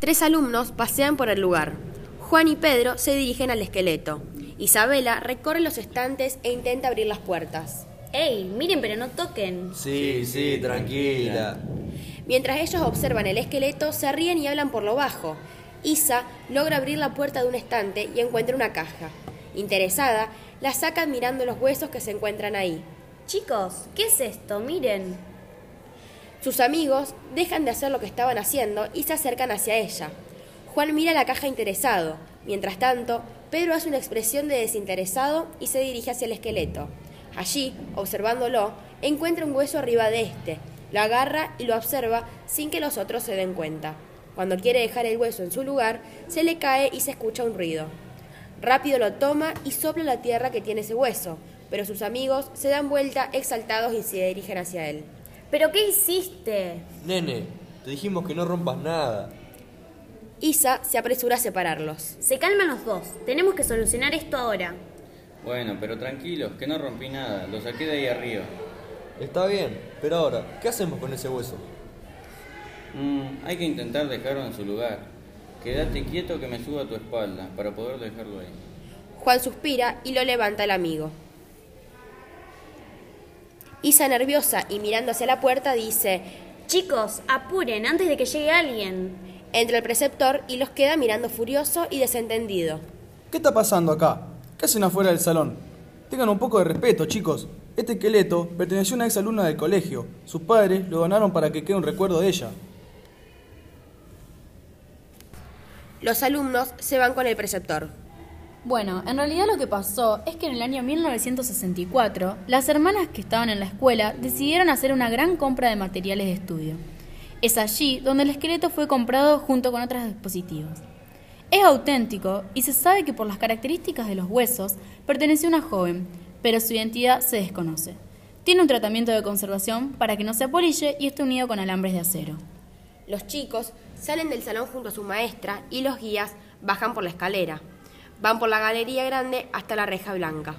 Tres alumnos pasean por el lugar. Juan y Pedro se dirigen al esqueleto. Isabela recorre los estantes e intenta abrir las puertas. ¡Ey! Miren, pero no toquen. Sí, sí, tranquila. Mientras ellos observan el esqueleto, se ríen y hablan por lo bajo. Isa logra abrir la puerta de un estante y encuentra una caja. Interesada, la saca mirando los huesos que se encuentran ahí. Chicos, ¿qué es esto? Miren. Sus amigos dejan de hacer lo que estaban haciendo y se acercan hacia ella. Juan mira la caja interesado. Mientras tanto, Pedro hace una expresión de desinteresado y se dirige hacia el esqueleto. Allí, observándolo, encuentra un hueso arriba de este. Lo agarra y lo observa sin que los otros se den cuenta. Cuando quiere dejar el hueso en su lugar, se le cae y se escucha un ruido. Rápido lo toma y sopla la tierra que tiene ese hueso, pero sus amigos se dan vuelta exaltados y se dirigen hacia él. ¿Pero qué hiciste? Nene, te dijimos que no rompas nada. Isa se apresura a separarlos. Se calman los dos. Tenemos que solucionar esto ahora. Bueno, pero tranquilos, que no rompí nada. Lo saqué de ahí arriba. Está bien, pero ahora, ¿qué hacemos con ese hueso? Mm, hay que intentar dejarlo en su lugar. Quédate quieto que me suba a tu espalda para poder dejarlo ahí. Juan suspira y lo levanta el amigo. Isa, nerviosa y mirando hacia la puerta, dice, Chicos, apuren antes de que llegue alguien. Entra el preceptor y los queda mirando furioso y desentendido. ¿Qué está pasando acá? ¿Qué hacen afuera del salón? Tengan un poco de respeto, chicos. Este esqueleto perteneció a una exalumna del colegio. Sus padres lo donaron para que quede un recuerdo de ella. Los alumnos se van con el preceptor. Bueno, en realidad lo que pasó es que en el año 1964, las hermanas que estaban en la escuela decidieron hacer una gran compra de materiales de estudio. Es allí donde el esqueleto fue comprado junto con otros dispositivos. Es auténtico y se sabe que por las características de los huesos perteneció a una joven, pero su identidad se desconoce. Tiene un tratamiento de conservación para que no se apolille y esté unido con alambres de acero. Los chicos salen del salón junto a su maestra y los guías bajan por la escalera. Van por la galería grande hasta la reja blanca.